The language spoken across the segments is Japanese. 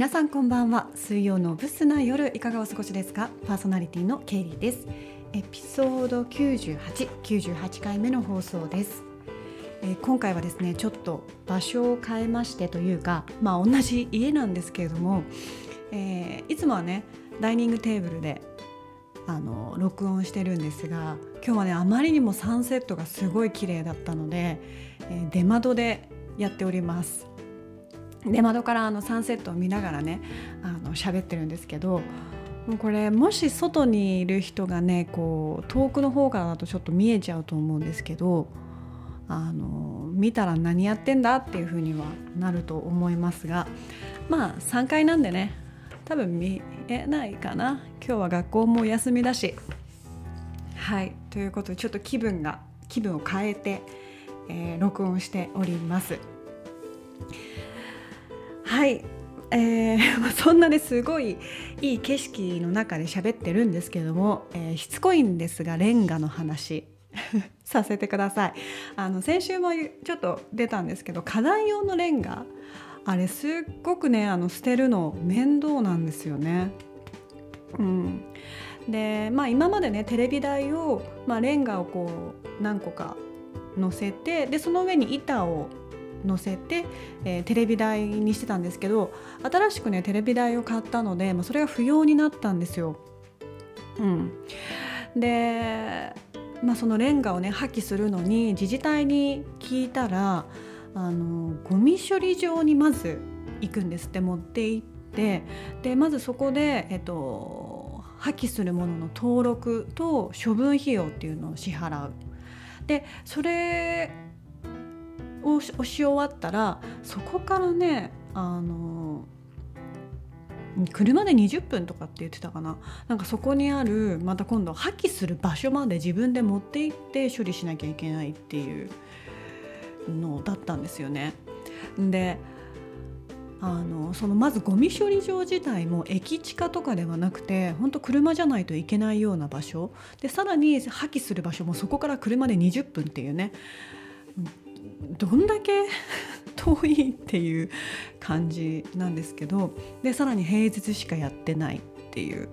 皆さんこんばんは。水曜のブスな夜いかがお過ごしですか？パーソナリティのケイリーです。エピソード98、98回目の放送です。え今回はですねちょっと場所を変えましてというかまあ同じ家なんですけれども、えーいつもはねダイニングテーブルであの録音してるんですが今日はねあまりにもサンセットがすごい綺麗だったので、えー出窓でやっております。出窓からあのサンセットを見ながらねあの喋ってるんですけどもうこれもし外にいる人がねこう遠くの方からだとちょっと見えちゃうと思うんですけどあの見たら何やってんだっていう風にはなると思いますがまあ3階なんでね多分見えないかな。今日は学校もお休みだし。はい。ということでちょっと気分が気分を変えて、えー録音しております。はい。えー そんなねすごいいい景色の中で喋ってるんですけども、えーしつこいんですがレンガの話。させてください。あの先週もちょっと出たんですけど課題用のレンガ。あれすっごくねあの捨てるの面倒なんですよね。うん、でまあ今までねテレビ台を、まあ、レンガをこう何個か乗せてでその上に板を乗せて、えーテレビ台にしてたんですけど新しくねテレビ台を買ったので、まあ、それが不要になったんですよ。うん、で、まあ、そのレンガをね破棄するのに自治体に聞いたらあのゴミ処理場にまず行くんですって持って行ってでまずそこで、えっと、破棄するものの登録と処分費用っていうのを支払う。でそれをしし終わったらそこからねあの車で20分とかって言ってたかな。なんかそこにあるまた今度破棄する場所まで自分で持って行って処理しなきゃいけないっていうのだったんですよね。であのそのまずゴミ処理場自体も駅地下とかではなくて本当車じゃないといけないような場所。でさらに破棄する場所もそこから車で20分っていうね。どんだけ 遠いっていう感じなんですけどでさらに平日しかやってないっていう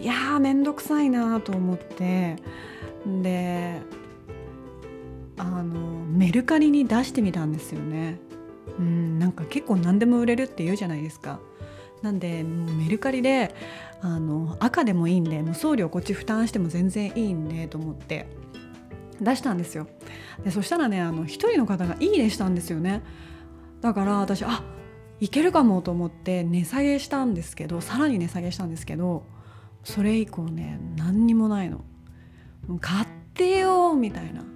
いやー面倒くさいなと思ってであのメルカリに出してみたんですよね。うん、なんか結構何でも売れるって言うじゃないですか。なんでもうメルカリであの赤でもいいんでもう送料こっち負担しても全然いいんでと思って出したんですよ。でそしたらねあの一人の方が「いいね」したんですよね。だから私あいけるかもと思って値下げしたんですけどさらに値下げしたんですけどそれ以降ね何にもないの。買ってよみたいな。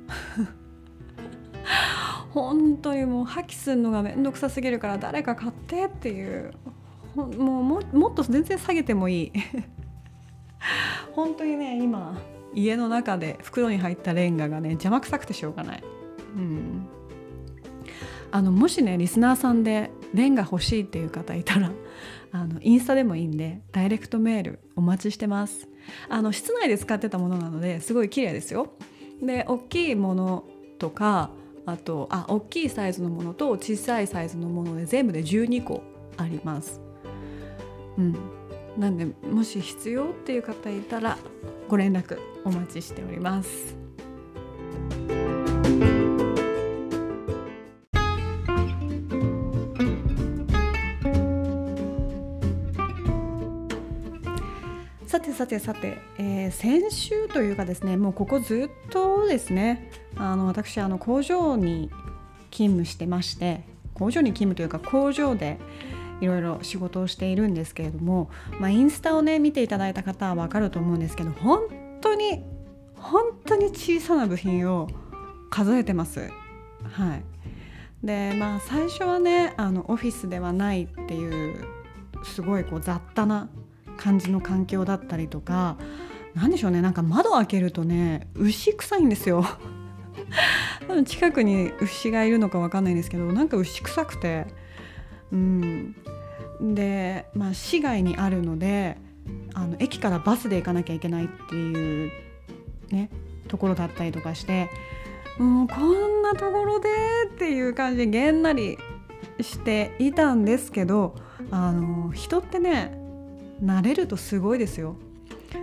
本当にもう破棄するのが面倒くさすぎるから誰か買ってっていうもうももっと全然下げてもいい 本当にね今家の中で袋に入ったレンガがね邪魔くさくてしょうがない、うん、あのもしねリスナーさんでレンガ欲しいっていう方いたら あのインスタでもいいんでダイレクトメールお待ちしてます。あの室内で使ってたものなのですごい綺麗ですよ。で大きいものとかあとあ大きいサイズのものと小さいサイズのもので全部で12個あります。うん、なんでもし必要っていう方いたらご連絡お待ちしております。さてさてさて、えー先週というかですねもうここずっとですねあの私あの工場に勤務してまして工場に勤務というか工場でいろいろ仕事をしているんですけれども、まあ、インスタをね見ていただいた方は分かると思うんですけど本当に本当に小さな部品を数えてます。はい。でまあ最初はねあのオフィスではないっていうすごいこう雑多な感じの環境だったりとか何でしょうねなんか窓開けるとね牛臭いんですよ。近くに牛がいるのかわかんないんですけどなんか牛臭くて。うんで、まあ、市外にあるのであの駅からバスで行かなきゃいけないっていうねところだったりとかしてもうこんなところでっていう感じでげんなりしていたんですけどあの人ってね慣れるとすごいですよ。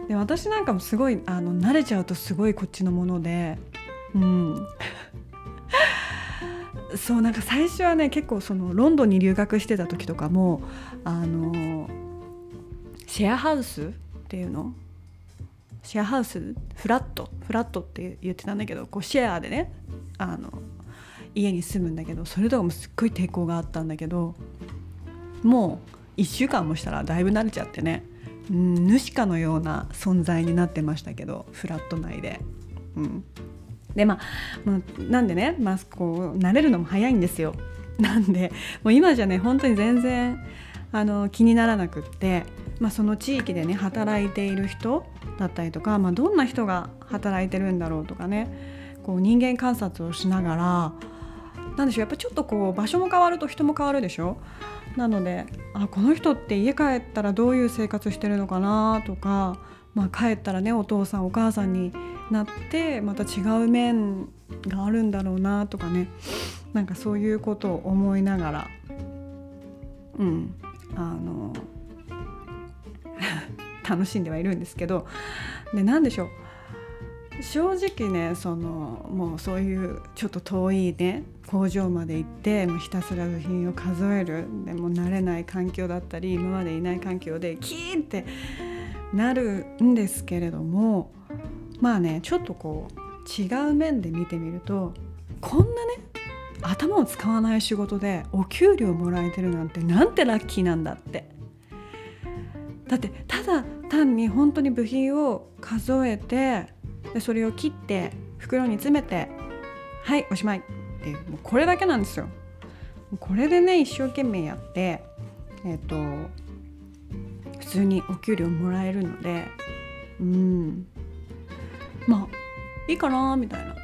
で私なんかもすごいあの慣れちゃうとすごいこっちのものでうんそうなんか最初はね結構そのロンドンに留学してた時とかもあのシェアハウスっていうの？シェアハウス？フラット？フラットって言ってたんだけどこうシェアでねあの家に住むんだけどそれとかもすっごい抵抗があったんだけどもう1週間もしたらだいぶ慣れちゃってね、うん、主かのような存在になってましたけどフラット内で。うん。でまあ、なんでね、まあ、こう慣れるのも早いんですよ。なんでもう今じゃね本当に全然あの気にならなくって、まあ、その地域でね働いている人だったりとか、まあ、どんな人が働いてるんだろうとかねこう人間観察をしながらなんでしょうやっぱちょっとこう場所も変わると人も変わるでしょ？なのであこの人って家帰ったらどういう生活してるのかなとか、まあ、帰ったらねお父さんお母さんになってまた違う面があるんだろうなとかね。なんかそういうことを思いながら。うん。あの 楽しんではいるんですけど。で何でしょう。正直ねそのもうそういうちょっと遠いね工場まで行ってもうひたすら部品を数える。でも慣れない環境だったり今までいない環境でキーンってなるんですけれどもまあねちょっとこう違う面で見てみるとこんなね頭を使わない仕事でお給料もらえてるなんてなんてラッキーなんだってだってただ単に本当に部品を数えてでそれを切って袋に詰めてはいおしまいっていうもうこれだけなんですよ。これでね一生懸命やってえっ、ー、と普通にお給料もらえるのでうんまあいいかなみたいな。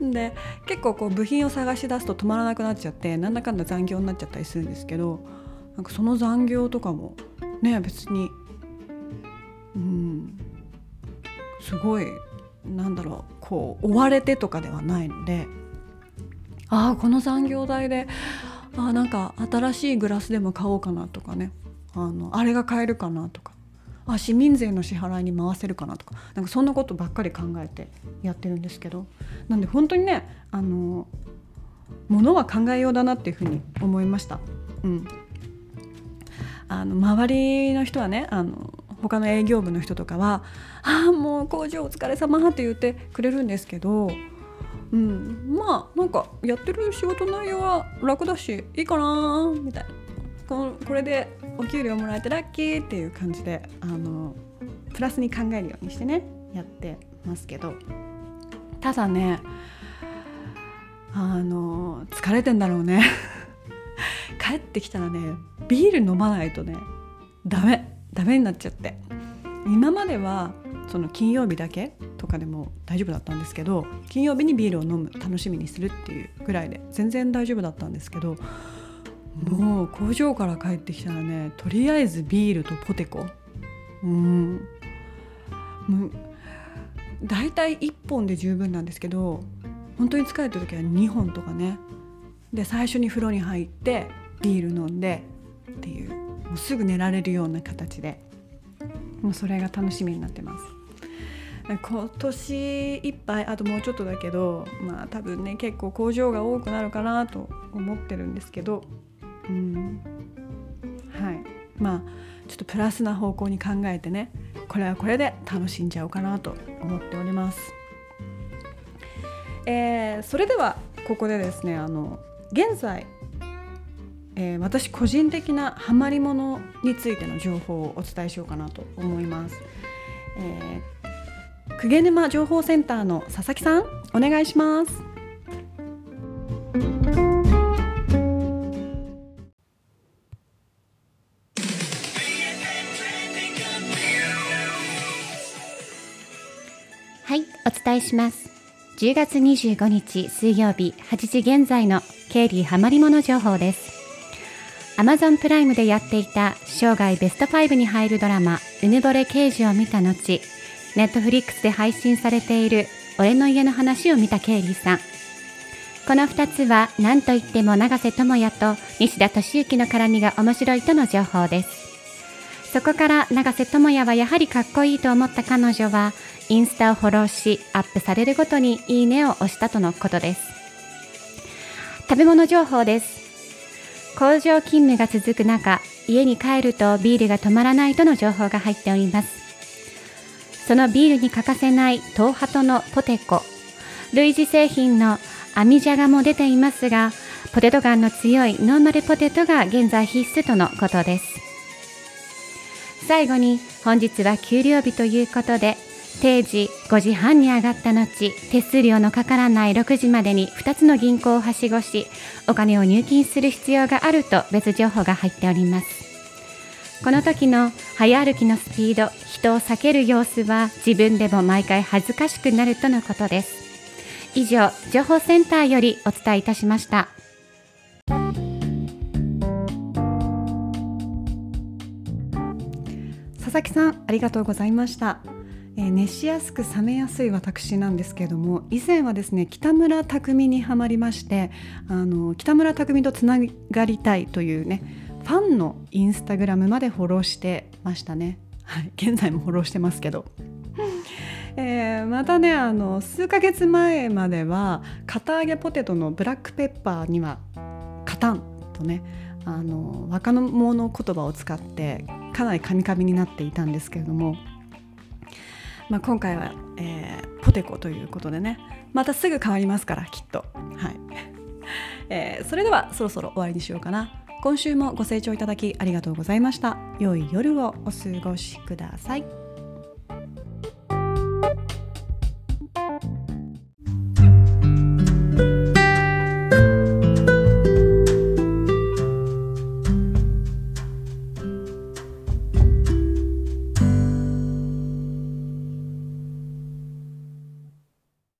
で結構こう部品を探し出すと止まらなくなっちゃってなんだかんだ残業になっちゃったりするんですけどなんかその残業とかもね別にうんすごいなんだろうこう追われてとかではないのでああこの残業代であなんか新しいグラスでも買おうかなとかね。あのあれが買えるかなとか。あ市民税の支払いに回せるかなとか。なんかそんなことばっかり考えてやってるんですけど。なんで本当にねあのものは考えようだなっていうふうに思いました。うん、あの周りの人はねあの他の営業部の人とかは「ああもう工場お疲れ様って言ってくれるんですけど、うん、まあなんかやってる仕事内容は楽だしいいかなみたいな。ここれでお給料もらえてラッキーっていう感じであのプラスに考えるようにしてねやってますけど。ただねあの疲れてんだろうね。帰ってきたらねビール飲まないとねダメ。ダメになっちゃって。今まではその金曜日だけとかでも大丈夫だったんですけど金曜日にビールを飲む楽しみにするっていうぐらいで全然大丈夫だったんですけどもう工場から帰ってきたらねとりあえずビールとポテコ。うん。大体1本で十分なんですけど本当に疲れた時は2本とかね。で最初に風呂に入ってビール飲んでっていう。もうすぐ寝られるような形で。もうそれが楽しみになってます。今年いっぱいあともうちょっとだけどまあ多分ね結構工場が多くなるかなと思ってるんですけどうんはいまあちょっとプラスな方向に考えてねこれはこれで楽しんじゃおうかなと思っております。えー、それではここでですねあの現在えー、私個人的なハマりものについての情報をお伝えしようかなと思います。えー、久毛沼情報センターの佐々木さんお願いします。はいお伝えします10月25日水曜日8時現在の経理ハマりもの情報です Amazon プライムでやっていた生涯ベスト5に入るドラマ「うぬぼれ刑事」を見た後ネットフリックスで配信されている「俺の家の話」を見たケイリーさん。この2つは何といっても永瀬智也と西田敏行の絡みが面白いとの情報です。そこから永瀬智也はやはりかっこいいと思った彼女はインスタをフォローしアップされるごとにいいねを押したとのことです。食べ物情報です。工場勤務が続く中家に帰るとビールが止まらないとの情報が入っております。そのビールに欠かせない東ハトのポテコ。類似製品の網じゃがも出ていますがポテト感の強いノーマルポテトが現在必須とのことです。最後に本日は給料日ということで定時5時半に上がった後手数料のかからない6時までに2つの銀行をはしごしお金を入金する必要があると別情報が入っております。この時の早歩きのスピード人を避ける様子は自分でも毎回恥ずかしくなるとのことです。以上情報センターよりお伝えいたしました。佐々木さんありがとうございました。えー、熱しやすく冷めやすい私なんですけれども以前はですね北村匠海にはまりましてあの北村匠海とつながりたいというねァンのインスタグラムまでフォローしてましたね、はい、現在もフォローしてますけど。えー、またねあの数ヶ月前までは堅揚げポテトのブラックペッパーには「カタン」とねあの若者言葉を使ってかなりカミカミになっていたんですけれども。まあ、今回は、えー、ポテコということでね。またすぐ変わりますからきっと。はい、えー、それではそろそろ終わりにしようかな。今週もご清聴いただきありがとうございました。良い夜をお過ごしください。